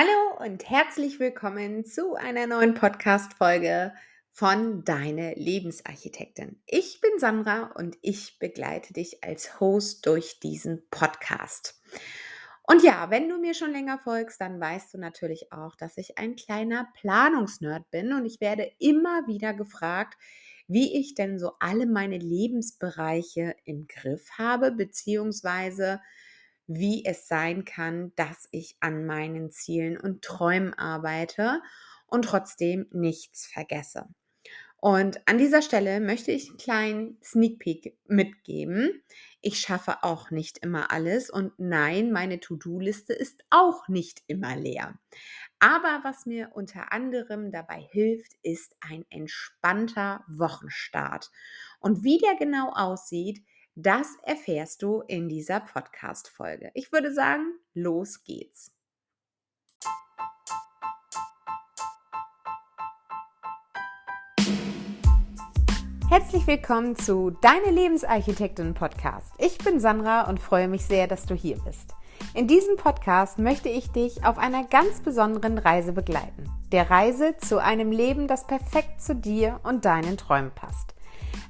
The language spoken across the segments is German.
Hallo und herzlich willkommen zu einer neuen Podcast-Folge von Deine Lebensarchitektin. Ich bin Sandra und ich begleite dich als Host durch diesen Podcast. Und ja, wenn du mir schon länger folgst, dann weißt du natürlich auch, dass ich ein kleiner Planungsnerd bin und ich werde immer wieder gefragt, wie ich denn so alle meine Lebensbereiche im Griff habe, beziehungsweise wie es sein kann, dass ich an meinen Zielen und Träumen arbeite und trotzdem nichts vergesse. Und an dieser Stelle möchte ich einen kleinen Sneak Peek mitgeben. Ich schaffe auch nicht immer alles und nein, meine To-Do-Liste ist auch nicht immer leer. Aber was mir unter anderem dabei hilft, ist ein entspannter Wochenstart. Und wie der genau aussieht, das erfährst du in dieser Podcast-Folge. Ich würde sagen, los geht's. Herzlich willkommen zu Deine Lebensarchitektin Podcast. Ich bin Sandra und freue mich sehr, dass du hier bist. In diesem Podcast möchte ich dich auf einer ganz besonderen Reise begleiten. Der Reise zu einem Leben, das perfekt zu dir und deinen Träumen passt.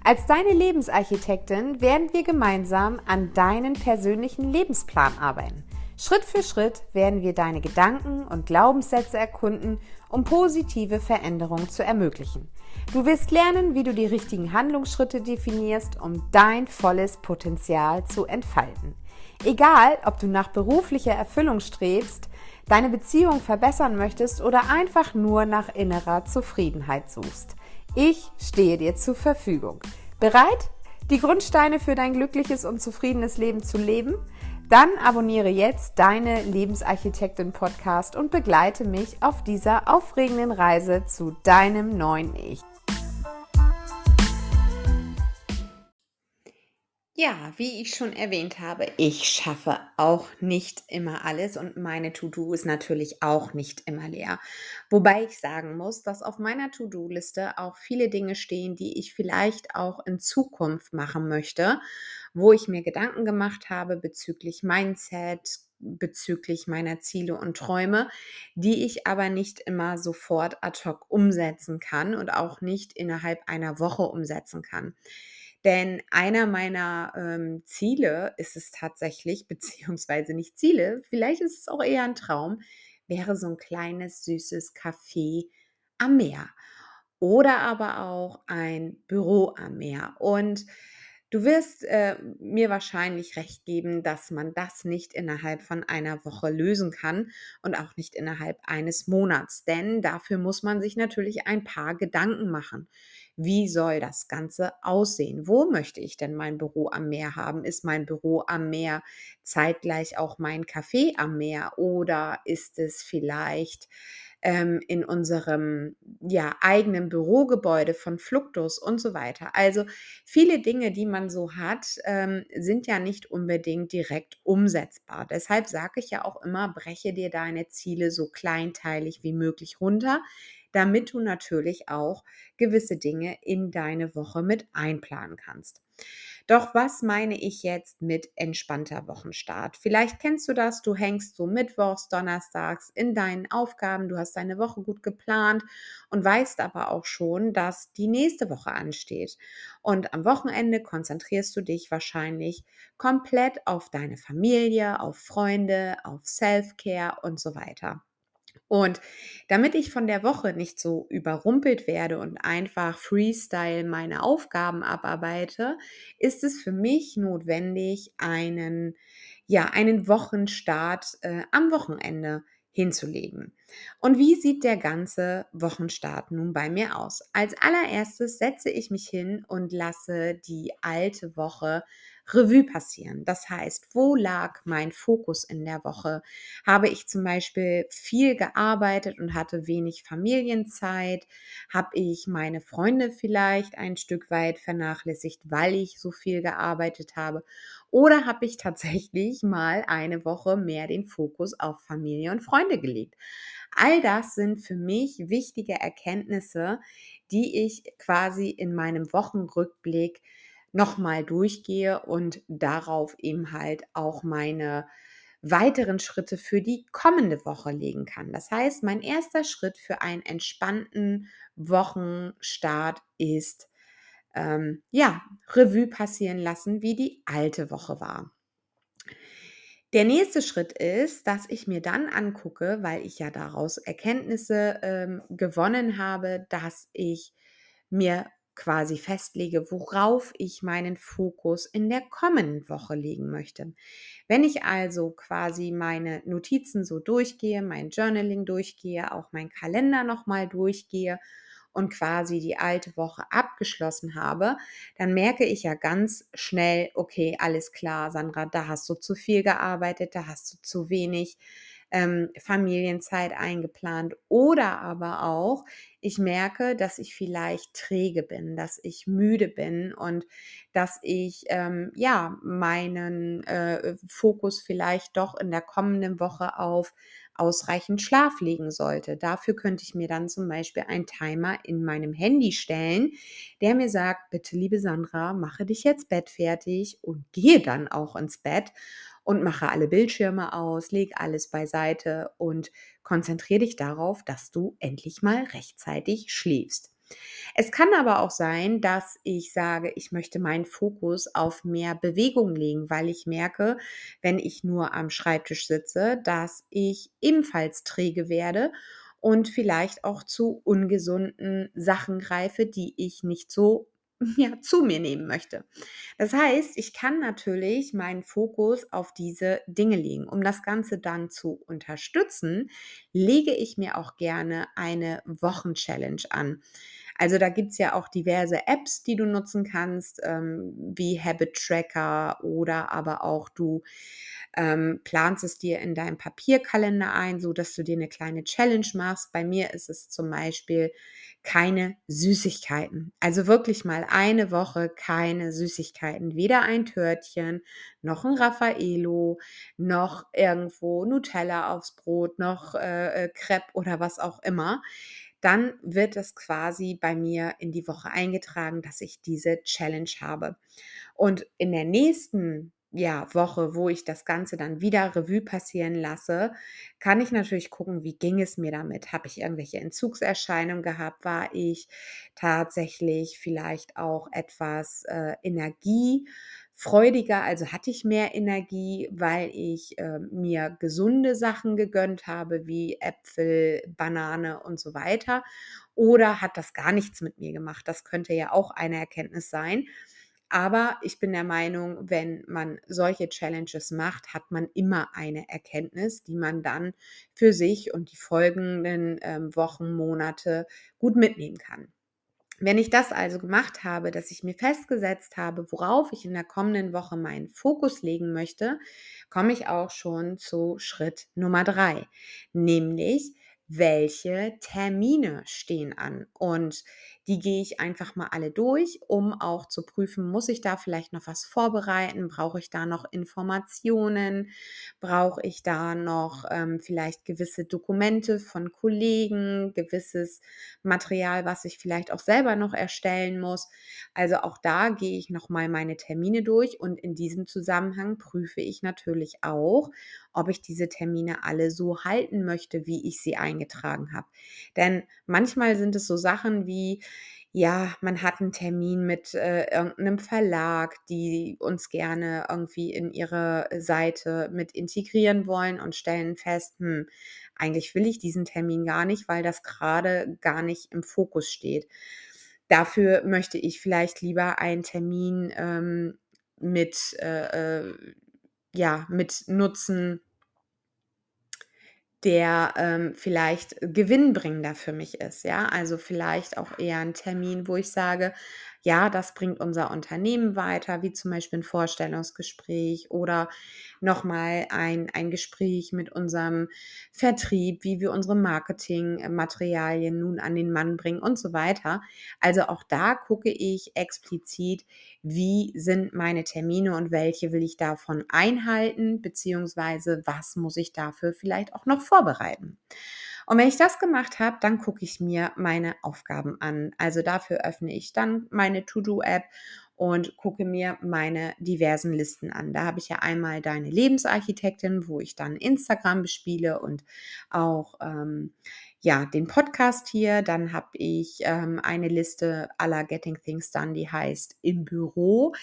Als deine Lebensarchitektin werden wir gemeinsam an deinen persönlichen Lebensplan arbeiten. Schritt für Schritt werden wir deine Gedanken und Glaubenssätze erkunden, um positive Veränderungen zu ermöglichen. Du wirst lernen, wie du die richtigen Handlungsschritte definierst, um dein volles Potenzial zu entfalten. Egal, ob du nach beruflicher Erfüllung strebst, deine Beziehung verbessern möchtest oder einfach nur nach innerer Zufriedenheit suchst. Ich stehe dir zur Verfügung. Bereit, die Grundsteine für dein glückliches und zufriedenes Leben zu leben? Dann abonniere jetzt deine Lebensarchitektin Podcast und begleite mich auf dieser aufregenden Reise zu deinem neuen Ich. Ja, wie ich schon erwähnt habe, ich schaffe auch nicht immer alles und meine To-Do ist natürlich auch nicht immer leer. Wobei ich sagen muss, dass auf meiner To-Do-Liste auch viele Dinge stehen, die ich vielleicht auch in Zukunft machen möchte, wo ich mir Gedanken gemacht habe bezüglich Mindset, bezüglich meiner Ziele und Träume, die ich aber nicht immer sofort ad hoc umsetzen kann und auch nicht innerhalb einer Woche umsetzen kann. Denn einer meiner ähm, Ziele ist es tatsächlich, beziehungsweise nicht Ziele, vielleicht ist es auch eher ein Traum, wäre so ein kleines süßes Café am Meer oder aber auch ein Büro am Meer. Und Du wirst äh, mir wahrscheinlich recht geben, dass man das nicht innerhalb von einer Woche lösen kann und auch nicht innerhalb eines Monats, denn dafür muss man sich natürlich ein paar Gedanken machen. Wie soll das Ganze aussehen? Wo möchte ich denn mein Büro am Meer haben? Ist mein Büro am Meer zeitgleich auch mein Café am Meer oder ist es vielleicht ähm, in unserem ja, eigenen Bürogebäude von Fluctus und so weiter. Also viele Dinge, die man so hat, ähm, sind ja nicht unbedingt direkt umsetzbar. Deshalb sage ich ja auch immer, breche dir deine Ziele so kleinteilig wie möglich runter, damit du natürlich auch gewisse Dinge in deine Woche mit einplanen kannst. Doch was meine ich jetzt mit entspannter Wochenstart? Vielleicht kennst du das, du hängst so mittwochs, donnerstags in deinen Aufgaben, du hast deine Woche gut geplant und weißt aber auch schon, dass die nächste Woche ansteht. Und am Wochenende konzentrierst du dich wahrscheinlich komplett auf deine Familie, auf Freunde, auf Self-Care und so weiter. Und damit ich von der Woche nicht so überrumpelt werde und einfach Freestyle meine Aufgaben abarbeite, ist es für mich notwendig, einen, ja, einen Wochenstart äh, am Wochenende hinzulegen. Und wie sieht der ganze Wochenstart nun bei mir aus? Als allererstes setze ich mich hin und lasse die alte Woche Revue passieren. Das heißt, wo lag mein Fokus in der Woche? Habe ich zum Beispiel viel gearbeitet und hatte wenig Familienzeit? Habe ich meine Freunde vielleicht ein Stück weit vernachlässigt, weil ich so viel gearbeitet habe? Oder habe ich tatsächlich mal eine Woche mehr den Fokus auf Familie und Freunde gelegt? All das sind für mich wichtige Erkenntnisse, die ich quasi in meinem Wochenrückblick nochmal durchgehe und darauf eben halt auch meine weiteren Schritte für die kommende Woche legen kann. Das heißt, mein erster Schritt für einen entspannten Wochenstart ist, ähm, ja, Revue passieren lassen, wie die alte Woche war. Der nächste Schritt ist, dass ich mir dann angucke, weil ich ja daraus Erkenntnisse ähm, gewonnen habe, dass ich mir quasi festlege, worauf ich meinen Fokus in der kommenden Woche legen möchte. Wenn ich also quasi meine Notizen so durchgehe, mein Journaling durchgehe, auch mein Kalender nochmal durchgehe und quasi die alte Woche abgeschlossen habe, dann merke ich ja ganz schnell, okay, alles klar, Sandra, da hast du zu viel gearbeitet, da hast du zu wenig ähm, Familienzeit eingeplant oder aber auch, ich merke, dass ich vielleicht träge bin, dass ich müde bin und dass ich ähm, ja meinen äh, Fokus vielleicht doch in der kommenden Woche auf ausreichend Schlaf legen sollte. Dafür könnte ich mir dann zum Beispiel einen Timer in meinem Handy stellen, der mir sagt, bitte liebe Sandra, mache dich jetzt bettfertig und gehe dann auch ins Bett und mache alle Bildschirme aus, leg alles beiseite und konzentriere dich darauf, dass du endlich mal rechtzeitig schläfst. Es kann aber auch sein, dass ich sage, ich möchte meinen Fokus auf mehr Bewegung legen, weil ich merke, wenn ich nur am Schreibtisch sitze, dass ich ebenfalls träge werde und vielleicht auch zu ungesunden Sachen greife, die ich nicht so ja, zu mir nehmen möchte. Das heißt, ich kann natürlich meinen Fokus auf diese Dinge legen. Um das Ganze dann zu unterstützen, lege ich mir auch gerne eine Wochenchallenge an. Also da gibt es ja auch diverse Apps, die du nutzen kannst, ähm, wie Habit Tracker oder aber auch du ähm, planst es dir in deinem Papierkalender ein, so dass du dir eine kleine Challenge machst. Bei mir ist es zum Beispiel keine Süßigkeiten. Also wirklich mal eine Woche keine Süßigkeiten. Weder ein Törtchen, noch ein Raffaello, noch irgendwo Nutella aufs Brot, noch äh, äh Crepe oder was auch immer dann wird es quasi bei mir in die Woche eingetragen, dass ich diese Challenge habe. Und in der nächsten ja, Woche, wo ich das Ganze dann wieder Revue passieren lasse, kann ich natürlich gucken, wie ging es mir damit? Habe ich irgendwelche Entzugserscheinungen gehabt? War ich tatsächlich vielleicht auch etwas äh, energiefreudiger? Also hatte ich mehr Energie, weil ich äh, mir gesunde Sachen gegönnt habe, wie Äpfel, Banane und so weiter? Oder hat das gar nichts mit mir gemacht? Das könnte ja auch eine Erkenntnis sein. Aber ich bin der Meinung, wenn man solche Challenges macht, hat man immer eine Erkenntnis, die man dann für sich und die folgenden ähm, Wochen, Monate gut mitnehmen kann. Wenn ich das also gemacht habe, dass ich mir festgesetzt habe, worauf ich in der kommenden Woche meinen Fokus legen möchte, komme ich auch schon zu Schritt Nummer drei, nämlich welche Termine stehen an. Und die gehe ich einfach mal alle durch, um auch zu prüfen, muss ich da vielleicht noch was vorbereiten? Brauche ich da noch Informationen? Brauche ich da noch ähm, vielleicht gewisse Dokumente von Kollegen, gewisses Material, was ich vielleicht auch selber noch erstellen muss? Also auch da gehe ich nochmal meine Termine durch und in diesem Zusammenhang prüfe ich natürlich auch, ob ich diese Termine alle so halten möchte, wie ich sie eingetragen habe. Denn manchmal sind es so Sachen wie, ja, man hat einen Termin mit äh, irgendeinem Verlag, die uns gerne irgendwie in ihre Seite mit integrieren wollen und stellen fest, hm, eigentlich will ich diesen Termin gar nicht, weil das gerade gar nicht im Fokus steht. Dafür möchte ich vielleicht lieber einen Termin ähm, mit, äh, äh, ja, mit Nutzen der ähm, vielleicht gewinnbringender für mich ist. Ja, also vielleicht auch eher ein Termin, wo ich sage, ja, das bringt unser Unternehmen weiter, wie zum Beispiel ein Vorstellungsgespräch oder nochmal ein, ein Gespräch mit unserem Vertrieb, wie wir unsere Marketingmaterialien nun an den Mann bringen und so weiter. Also auch da gucke ich explizit, wie sind meine Termine und welche will ich davon einhalten, beziehungsweise was muss ich dafür vielleicht auch noch vorbereiten. Und wenn ich das gemacht habe, dann gucke ich mir meine Aufgaben an. Also dafür öffne ich dann meine To-Do-App und gucke mir meine diversen Listen an. Da habe ich ja einmal deine Lebensarchitektin, wo ich dann Instagram bespiele und auch ähm, ja, den Podcast hier. Dann habe ich ähm, eine Liste aller Getting Things Done, die heißt im Büro.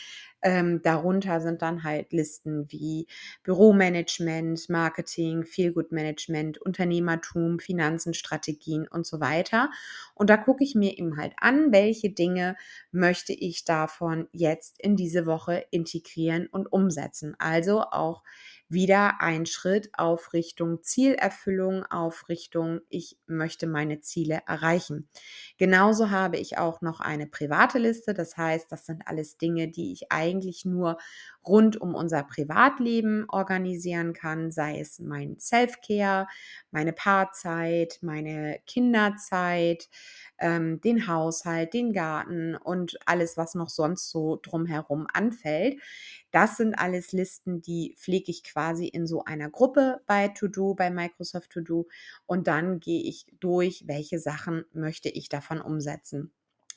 Ähm, darunter sind dann halt Listen wie Büromanagement, Marketing, Feelgood Management, Unternehmertum, Finanzen, Strategien und so weiter. Und da gucke ich mir eben halt an, welche Dinge möchte ich davon jetzt in diese Woche integrieren und umsetzen. Also auch wieder ein Schritt auf Richtung Zielerfüllung, auf Richtung, ich möchte meine Ziele erreichen. Genauso habe ich auch noch eine private Liste. Das heißt, das sind alles Dinge, die ich eigentlich nur rund um unser Privatleben organisieren kann, sei es mein Self-Care, meine Paarzeit, meine Kinderzeit, ähm, den Haushalt, den Garten und alles, was noch sonst so drumherum anfällt. Das sind alles Listen, die pflege ich quasi in so einer Gruppe bei To-Do, bei Microsoft To-Do und dann gehe ich durch, welche Sachen möchte ich davon umsetzen.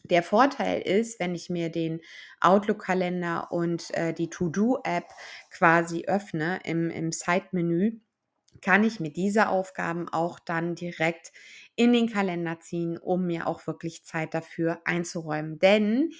Der Vorteil ist, wenn ich mir den Outlook-Kalender und äh, die To-Do-App quasi öffne im, im Side-Menü, kann ich mit dieser Aufgaben auch dann direkt in den Kalender ziehen, um mir auch wirklich Zeit dafür einzuräumen. Denn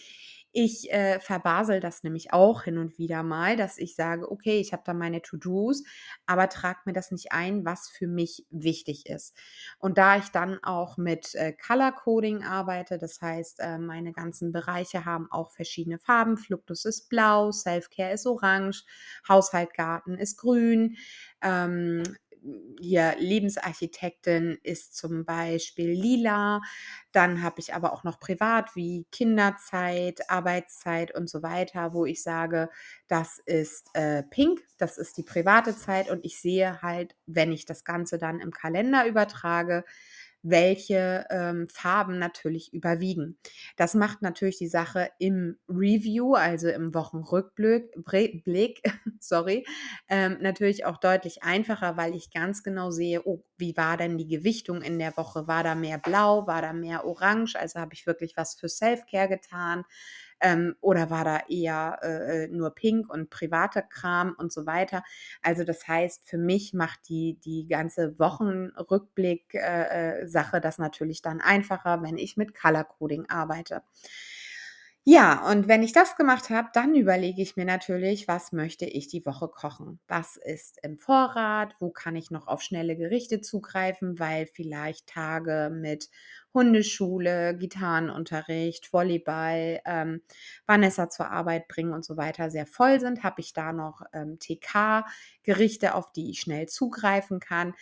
ich äh, verbasel das nämlich auch hin und wieder mal, dass ich sage, okay, ich habe da meine To-Dos, aber trage mir das nicht ein, was für mich wichtig ist. Und da ich dann auch mit äh, Color Coding arbeite, das heißt, äh, meine ganzen Bereiche haben auch verschiedene Farben. Fluctus ist blau, Self-Care ist orange, Haushaltgarten ist grün. Ähm, hier Lebensarchitektin ist zum Beispiel lila. Dann habe ich aber auch noch privat wie Kinderzeit, Arbeitszeit und so weiter, wo ich sage, das ist äh, pink, das ist die private Zeit und ich sehe halt, wenn ich das Ganze dann im Kalender übertrage, welche ähm, Farben natürlich überwiegen. Das macht natürlich die Sache im Review, also im Wochenrückblick, Blick, sorry, ähm, natürlich auch deutlich einfacher, weil ich ganz genau sehe, oh, wie war denn die Gewichtung in der Woche? War da mehr blau, war da mehr orange? Also habe ich wirklich was für Self-Care getan? Ähm, oder war da eher äh, äh, nur Pink und privater Kram und so weiter? Also das heißt, für mich macht die, die ganze Wochenrückblick-Sache äh, äh das natürlich dann einfacher, wenn ich mit Color Coding arbeite. Ja, und wenn ich das gemacht habe, dann überlege ich mir natürlich, was möchte ich die Woche kochen? Was ist im Vorrat? Wo kann ich noch auf schnelle Gerichte zugreifen, weil vielleicht Tage mit Hundeschule, Gitarrenunterricht, Volleyball, ähm, Vanessa zur Arbeit bringen und so weiter sehr voll sind, habe ich da noch ähm, TK-Gerichte, auf die ich schnell zugreifen kann.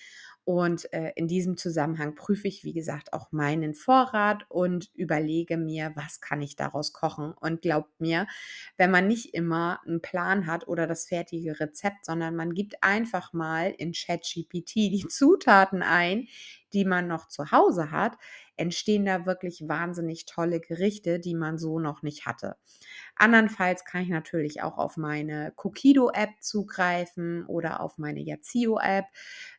Und äh, in diesem Zusammenhang prüfe ich, wie gesagt, auch meinen Vorrat und überlege mir, was kann ich daraus kochen. Und glaubt mir, wenn man nicht immer einen Plan hat oder das fertige Rezept, sondern man gibt einfach mal in ChatGPT die Zutaten ein, die man noch zu Hause hat, entstehen da wirklich wahnsinnig tolle Gerichte, die man so noch nicht hatte. Andernfalls kann ich natürlich auch auf meine Cokido-App zugreifen oder auf meine Yazio-App,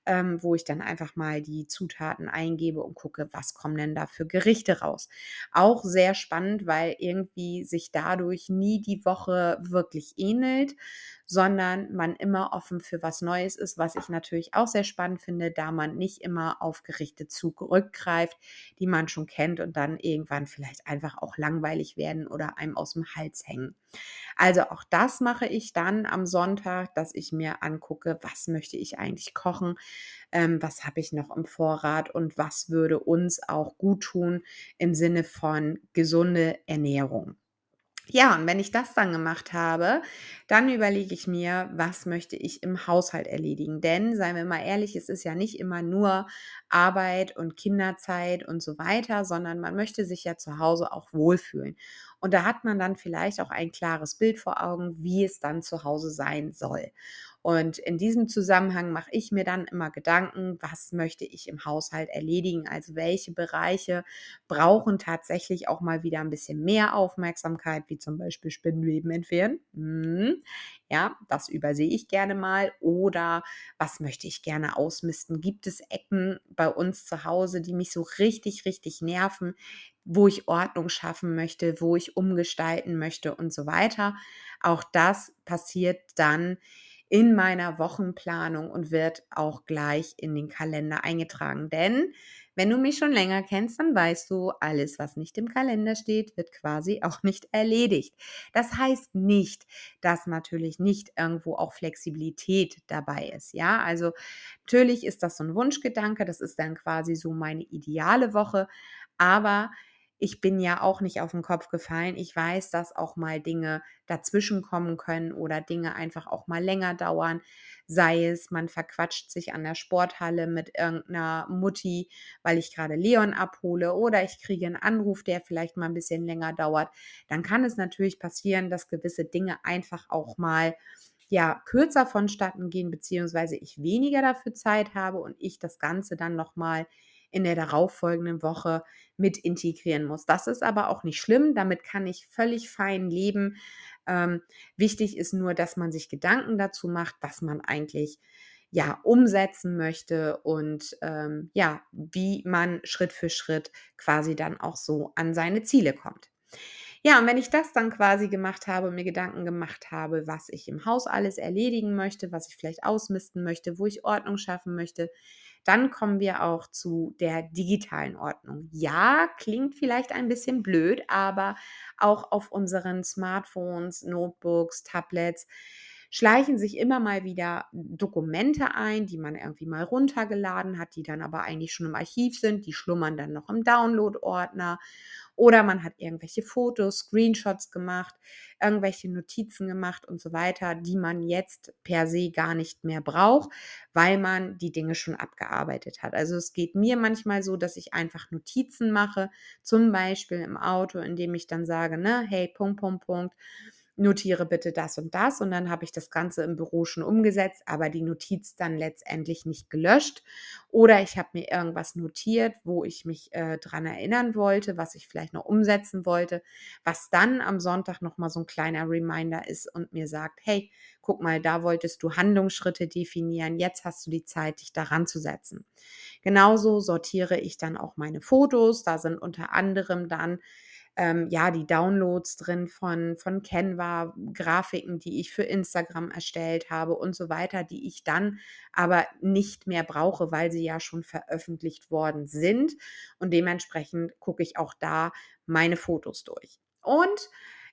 ähm, wo ich dann einfach mal die Zutaten eingebe und gucke, was kommen denn da für Gerichte raus. Auch sehr spannend, weil irgendwie sich dadurch nie die Woche wirklich ähnelt, sondern man immer offen für was Neues ist, was ich natürlich auch sehr spannend finde, da man nicht immer auf Gerichte zurückgreift, die man schon kennt und dann irgendwann vielleicht einfach auch langweilig werden oder einem aus dem Hals hängen. Also auch das mache ich dann am Sonntag, dass ich mir angucke, was möchte ich eigentlich kochen, ähm, was habe ich noch im Vorrat und was würde uns auch gut tun im Sinne von gesunde Ernährung. Ja, und wenn ich das dann gemacht habe, dann überlege ich mir, was möchte ich im Haushalt erledigen. Denn, seien wir mal ehrlich, es ist ja nicht immer nur Arbeit und Kinderzeit und so weiter, sondern man möchte sich ja zu Hause auch wohlfühlen. Und da hat man dann vielleicht auch ein klares Bild vor Augen, wie es dann zu Hause sein soll. Und in diesem Zusammenhang mache ich mir dann immer Gedanken, was möchte ich im Haushalt erledigen? Also welche Bereiche brauchen tatsächlich auch mal wieder ein bisschen mehr Aufmerksamkeit, wie zum Beispiel Spinnenweben entfernen. Hm, ja, das übersehe ich gerne mal. Oder was möchte ich gerne ausmisten? Gibt es Ecken bei uns zu Hause, die mich so richtig, richtig nerven, wo ich Ordnung schaffen möchte, wo ich umgestalten möchte und so weiter. Auch das passiert dann in meiner Wochenplanung und wird auch gleich in den Kalender eingetragen. Denn wenn du mich schon länger kennst, dann weißt du, alles, was nicht im Kalender steht, wird quasi auch nicht erledigt. Das heißt nicht, dass natürlich nicht irgendwo auch Flexibilität dabei ist. Ja, also natürlich ist das so ein Wunschgedanke, das ist dann quasi so meine ideale Woche, aber ich bin ja auch nicht auf den Kopf gefallen. Ich weiß, dass auch mal Dinge dazwischen kommen können oder Dinge einfach auch mal länger dauern. Sei es, man verquatscht sich an der Sporthalle mit irgendeiner Mutti, weil ich gerade Leon abhole oder ich kriege einen Anruf, der vielleicht mal ein bisschen länger dauert. Dann kann es natürlich passieren, dass gewisse Dinge einfach auch mal ja kürzer vonstatten gehen, beziehungsweise ich weniger dafür Zeit habe und ich das Ganze dann nochmal in der darauffolgenden Woche mit integrieren muss. Das ist aber auch nicht schlimm, damit kann ich völlig fein leben. Ähm, wichtig ist nur, dass man sich Gedanken dazu macht, was man eigentlich ja umsetzen möchte und ähm, ja, wie man Schritt für Schritt quasi dann auch so an seine Ziele kommt. Ja, und wenn ich das dann quasi gemacht habe mir Gedanken gemacht habe, was ich im Haus alles erledigen möchte, was ich vielleicht ausmisten möchte, wo ich Ordnung schaffen möchte, dann kommen wir auch zu der digitalen Ordnung. Ja, klingt vielleicht ein bisschen blöd, aber auch auf unseren Smartphones, Notebooks, Tablets schleichen sich immer mal wieder Dokumente ein, die man irgendwie mal runtergeladen hat, die dann aber eigentlich schon im Archiv sind, die schlummern dann noch im Download-Ordner oder man hat irgendwelche Fotos, Screenshots gemacht, irgendwelche Notizen gemacht und so weiter, die man jetzt per se gar nicht mehr braucht, weil man die Dinge schon abgearbeitet hat. Also es geht mir manchmal so, dass ich einfach Notizen mache, zum Beispiel im Auto, indem ich dann sage, ne, hey, Punkt, Punkt, Punkt notiere bitte das und das und dann habe ich das Ganze im Büro schon umgesetzt, aber die Notiz dann letztendlich nicht gelöscht. Oder ich habe mir irgendwas notiert, wo ich mich äh, dran erinnern wollte, was ich vielleicht noch umsetzen wollte, was dann am Sonntag nochmal so ein kleiner Reminder ist und mir sagt, hey, guck mal, da wolltest du Handlungsschritte definieren, jetzt hast du die Zeit, dich daran zu setzen. Genauso sortiere ich dann auch meine Fotos, da sind unter anderem dann ähm, ja, die Downloads drin von, von Canva, Grafiken, die ich für Instagram erstellt habe und so weiter, die ich dann aber nicht mehr brauche, weil sie ja schon veröffentlicht worden sind. Und dementsprechend gucke ich auch da meine Fotos durch. Und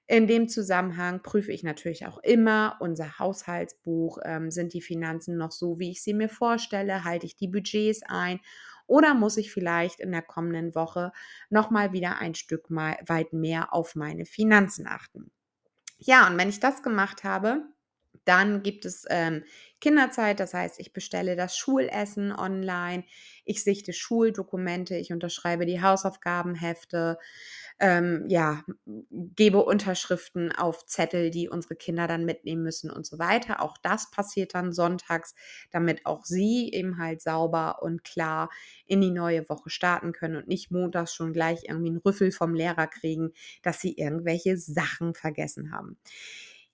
in dem Zusammenhang prüfe ich natürlich auch immer unser Haushaltsbuch. Ähm, sind die Finanzen noch so, wie ich sie mir vorstelle? Halte ich die Budgets ein? Oder muss ich vielleicht in der kommenden Woche nochmal wieder ein Stück weit mehr auf meine Finanzen achten? Ja, und wenn ich das gemacht habe, dann gibt es ähm, Kinderzeit, das heißt, ich bestelle das Schulessen online, ich sichte Schuldokumente, ich unterschreibe die Hausaufgabenhefte, ähm, ja, gebe Unterschriften auf Zettel, die unsere Kinder dann mitnehmen müssen und so weiter. Auch das passiert dann sonntags, damit auch sie eben halt sauber und klar in die neue Woche starten können und nicht montags schon gleich irgendwie einen Rüffel vom Lehrer kriegen, dass sie irgendwelche Sachen vergessen haben.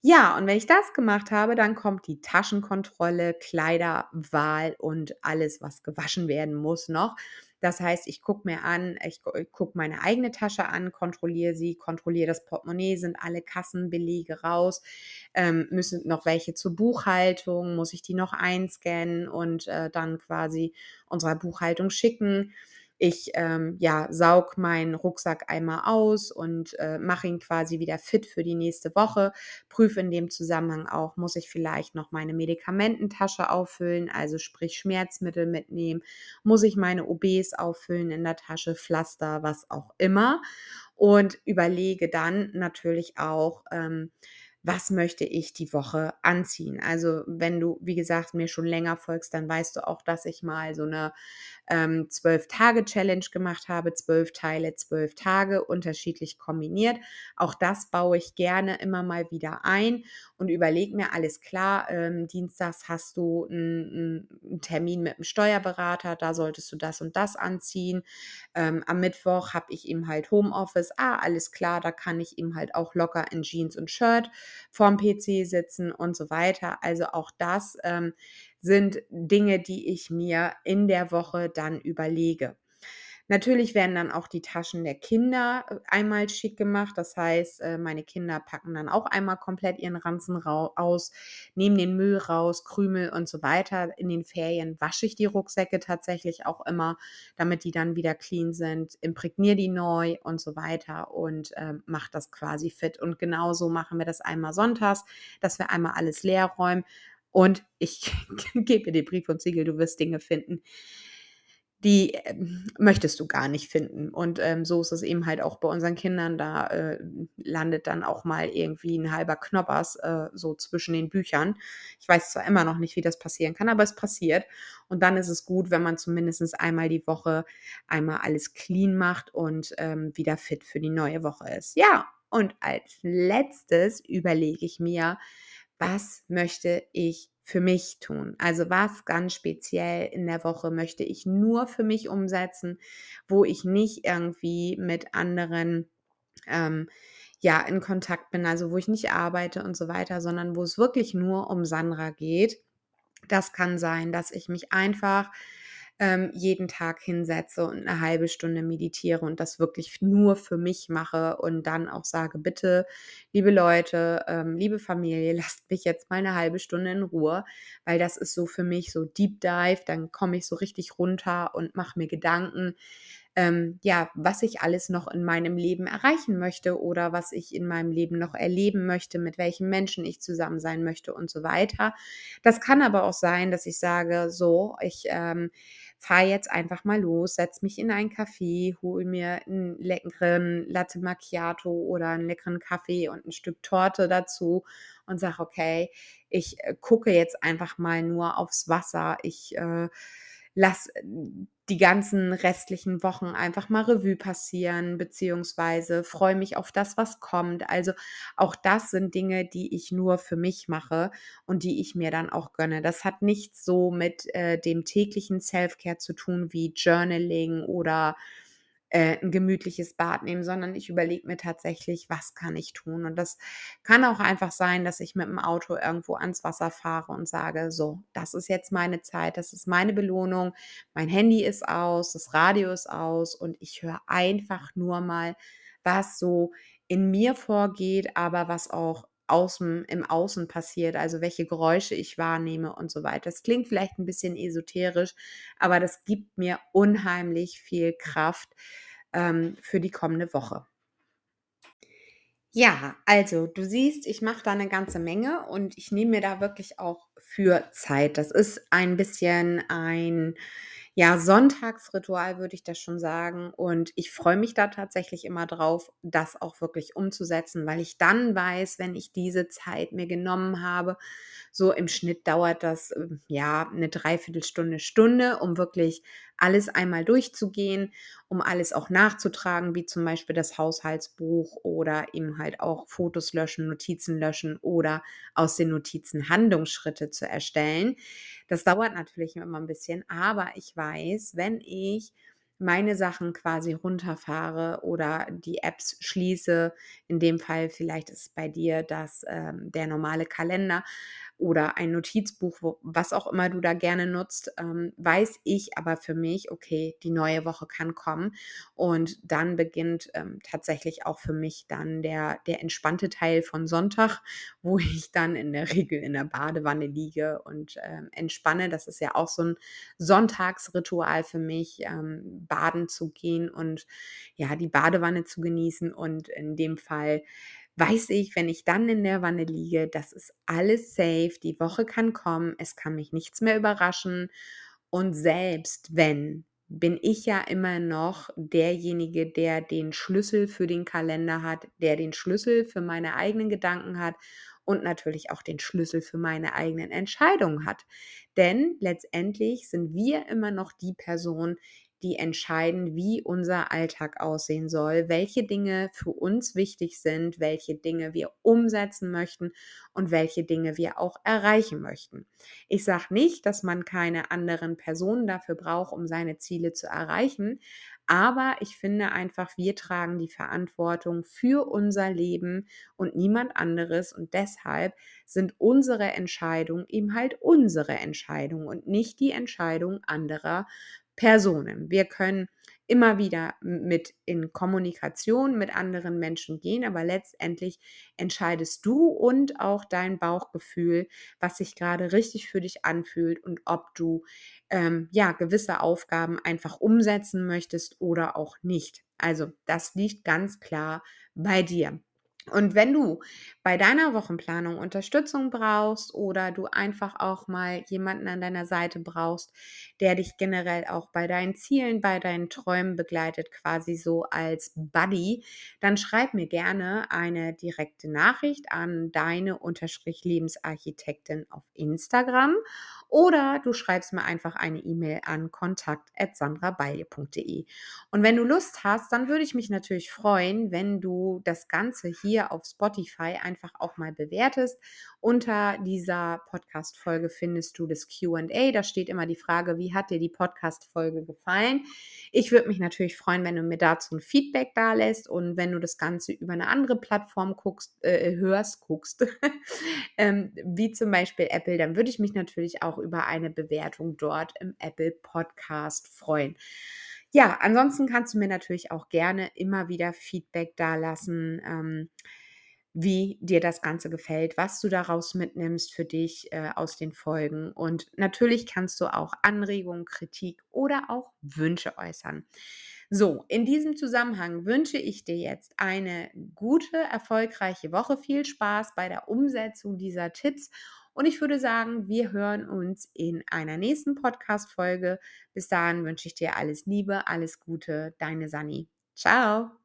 Ja, und wenn ich das gemacht habe, dann kommt die Taschenkontrolle, Kleiderwahl und alles, was gewaschen werden muss noch. Das heißt, ich gucke mir an, ich, gucke meine eigene Tasche an, kontrolliere sie, kontrolliere das Portemonnaie, sind alle Kassenbelege raus, ähm, müssen noch welche zur Buchhaltung, muss ich die noch einscannen und äh, dann quasi unserer Buchhaltung schicken. Ich ähm, ja, saug meinen Rucksack einmal aus und äh, mache ihn quasi wieder fit für die nächste Woche. Prüfe in dem Zusammenhang auch, muss ich vielleicht noch meine Medikamententasche auffüllen, also sprich Schmerzmittel mitnehmen, muss ich meine OBs auffüllen in der Tasche, Pflaster, was auch immer. Und überlege dann natürlich auch, ähm, was möchte ich die Woche anziehen. Also wenn du, wie gesagt, mir schon länger folgst, dann weißt du auch, dass ich mal so eine ähm, Zwölf-Tage-Challenge gemacht habe, zwölf Teile, zwölf Tage, unterschiedlich kombiniert. Auch das baue ich gerne immer mal wieder ein und überlege mir, alles klar, ähm, dienstags hast du einen, einen, Termin mit einem Steuerberater, da solltest du das und das anziehen. Ähm, am Mittwoch habe ich eben halt Homeoffice, ah, alles klar, da kann ich eben halt auch locker in Jeans und Shirt vorm PC sitzen und so weiter. Also auch das ähm, sind Dinge, die ich mir in der Woche dann überlege. Natürlich werden dann auch die Taschen der Kinder, äh, einmal schick gemacht. Das heißt, äh, meine Kinder packen dann auch einmal komplett ihren Ranzen aus, nehmen den Müll raus, Krümel und so weiter. In den Ferien wasche ich die Rucksäcke tatsächlich auch immer, damit die dann wieder clean sind, imprägniere die neu und so weiter und, ähm, mache das quasi fit. Und genauso machen wir das einmal sonntags, dass wir einmal alles leer räumen und ich gebe dir Brief und Siegel, du wirst Dinge finden, die, ähm, möchtest du gar nicht finden. Und, ähm, so ist es eben halt auch bei unseren Kindern. Da, äh, landet dann auch mal irgendwie 'n halber Knoppers, äh, so zwischen den Büchern. Ich weiß zwar immer noch nicht, wie das passieren kann, aber es passiert. Und dann ist es gut, wenn man zumindest einmal die Woche einmal alles clean macht und, ähm, wieder fit für die neue Woche ist. Ja, und als Letztes überlege ich mir: „Was möchte ich für mich tun? Also, was ganz speziell in der Woche möchte ich nur für mich umsetzen, wo ich nicht irgendwie mit anderen, ähm, ja, in Kontakt bin, also, wo ich nicht arbeite und so weiter, sondern wo es wirklich nur um Sandra geht. Das kann sein, dass ich mich einfach, ähm, jeden Tag hinsetze und 'ne halbe Stunde meditiere und das wirklich nur für mich mache und dann auch sage: „Bitte, liebe Leute, ähm, liebe Familie, lasst mich jetzt mal 'ne halbe Stunde in Ruhe“, weil das ist so für mich so Deep Dive. Dann komme ich so richtig runter und mache mir Gedanken, ähm, ja, was ich alles noch in meinem Leben erreichen möchte oder was ich in meinem Leben noch erleben möchte, mit welchen Menschen ich zusammen sein möchte und so weiter. Das kann aber auch sein, dass ich sage: „So, ich, ähm, fahre jetzt einfach mal los, setze mich in ein Café, hole mir 'n leckeren Latte Macchiato oder 'n leckeren Kaffee und 'n Stück Torte dazu und sage: „Okay, ich, äh, gucke jetzt einfach mal nur aufs Wasser. Ich, äh, lasse die ganzen restlichen Wochen einfach mal Revue passieren, beziehungsweise freue mich auf das, was kommt.“ Also, auch das sind Dinge, die ich nur für mich mache und die ich mir dann auch gönne. Das hat nichts so mit, äh, dem täglichen Self-Care zu tun wie Journaling oder, äh, 'n gemütliches Bad nehmen, sondern ich überlege mir tatsächlich: „Was kann ich tun?“ Und das kann auch einfach sein, dass ich mit'm Auto irgendwo ans Wasser fahre und sage: „So, das ist jetzt meine Zeit, das ist meine Belohnung. Mein Handy ist aus, das Radio ist aus und ich höre einfach nur mal, was so in mir vorgeht, aber was auch außen im Außen passiert, also, welche Geräusche ich wahrnehme und so weiter.“ Das klingt vielleicht 'n bisschen esoterisch, aber das gibt mir unheimlich viel Kraft, ähm, für die kommende Woche. Ja, also, du siehst, ich mache da 'ne ganze Menge und ich nehme mir da wirklich auch für Zeit. Das ist ein bisschen ein, ja, Sonntagsritual, würde ich das schon sagen. Und ich freue mich da tatsächlich immer drauf, das auch wirklich umzusetzen, weil ich dann weiß, wenn ich diese Zeit mir genommen habe so im Schnitt dauert das, ähm, ja, 'ne 3/4 Stunde, Stunde, um wirklich alles einmal durchzugehen, um alles auch nachzutragen, wie zum Beispiel das Haushaltsbuch oder eben halt auch Fotos löschen, Notizen löschen oder aus den Notizen Handlungsschritte zu erstellen. Das dauert natürlich immer 'n bisschen, aber ich weiß, wenn ich meine Sachen quasi runterfahre oder die Apps schließe, in dem Fall vielleicht ist bei dir das, ähm, der normale Kalender oder ein Notizbuch, wo was auch immer du da gerne nutzt, ähm, weiß ich aber für mich: „Okay, die neue Woche kann kommen.“ Und dann beginnt, ähm, tatsächlich auch für mich dann der der entspannte Teil von Sonntag, wo ich dann in der Regel in der Badewanne liege und, ähm, entspanne. Das ist ja auch so 'n Sonntagsritual für mich, ähm, baden zu gehen und, ja, die Badewanne zu genießen. Und in dem Fall weiß ich, wenn ich dann in der Wanne liege, das ist alles safe. Die Woche kann kommen. Es kann mich nichts mehr überraschen. Und selbst wenn, bin ich ja immer noch derjenige, der den Schlüssel für den Kalender hat, der den Schlüssel für meine eigenen Gedanken hat und natürlich auch den Schlüssel für meine eigenen Entscheidungen hat. Denn letztendlich sind wir immer noch die Person, die entscheiden, wie unser Alltag aussehen soll, welche Dinge für uns wichtig sind, welche Dinge wir umsetzen möchten und welche Dinge wir auch erreichen möchten. Ich sage nicht, dass man keine anderen Personen dafür braucht, um seine Ziele zu erreichen, aber ich finde einfach, wir tragen die Verantwortung für unser Leben und niemand anderes. Und deshalb sind unsere Entscheidungen eben halt unsere Entscheidungen und nicht die Entscheidung anderer Personen. Wir können immer wieder mit in Kommunikation mit anderen Menschen gehen, aber letztendlich entscheidest du und auch dein Bauchgefühl, was sich gerade richtig für dich anfühlt und ob du ähm, ja gewisse Aufgaben einfach umsetzen möchtest oder auch nicht. Also das liegt ganz klar bei dir. Und wenn du bei deiner Wochenplanung Unterstützung brauchst oder du einfach auch mal jemanden an deiner Seite brauchst, der dich generell auch bei deinen Zielen, bei deinen Träumen begleitet, quasi so als Buddy, dann schreib mir gerne eine direkte Nachricht an deine Unterstrich Lebensarchitektin auf Instagram oder du schreibst mir einfach eine E-Mail an kontakt@sandrabalje.de. Und wenn du Lust hast, dann würde ich mich natürlich freuen, wenn du das Ganze hier auf Spotify einfach auch mal bewertest. Unter dieser Podcast-Folge findest du das QA. Da steht immer die Frage, wie hat dir die Podcast-Folge gefallen? Ich würde mich natürlich freuen, wenn du mir dazu ein Feedback da lässt und wenn du das Ganze über eine andere Plattform guckst, äh, hörst, guckst, ähm, wie zum Beispiel Apple, dann würde ich mich natürlich auch über eine Bewertung dort im Apple Podcast freuen. Ja, ansonsten kannst du mir natürlich auch gerne immer wieder Feedback dalassen. Ähm, wie dir das Ganze gefällt, was du daraus mitnimmst für dich äh, aus den Folgen. Und natürlich kannst du auch Anregungen, Kritik oder auch Wünsche äußern. So, in diesem Zusammenhang wünsche ich dir jetzt eine gute, erfolgreiche Woche. Viel Spaß bei der Umsetzung dieser Tipps. Und ich würde sagen, wir hören uns in einer nächsten Podcast-Folge. Bis dahin wünsche ich dir alles Liebe, alles Gute, deine Sani. Ciao.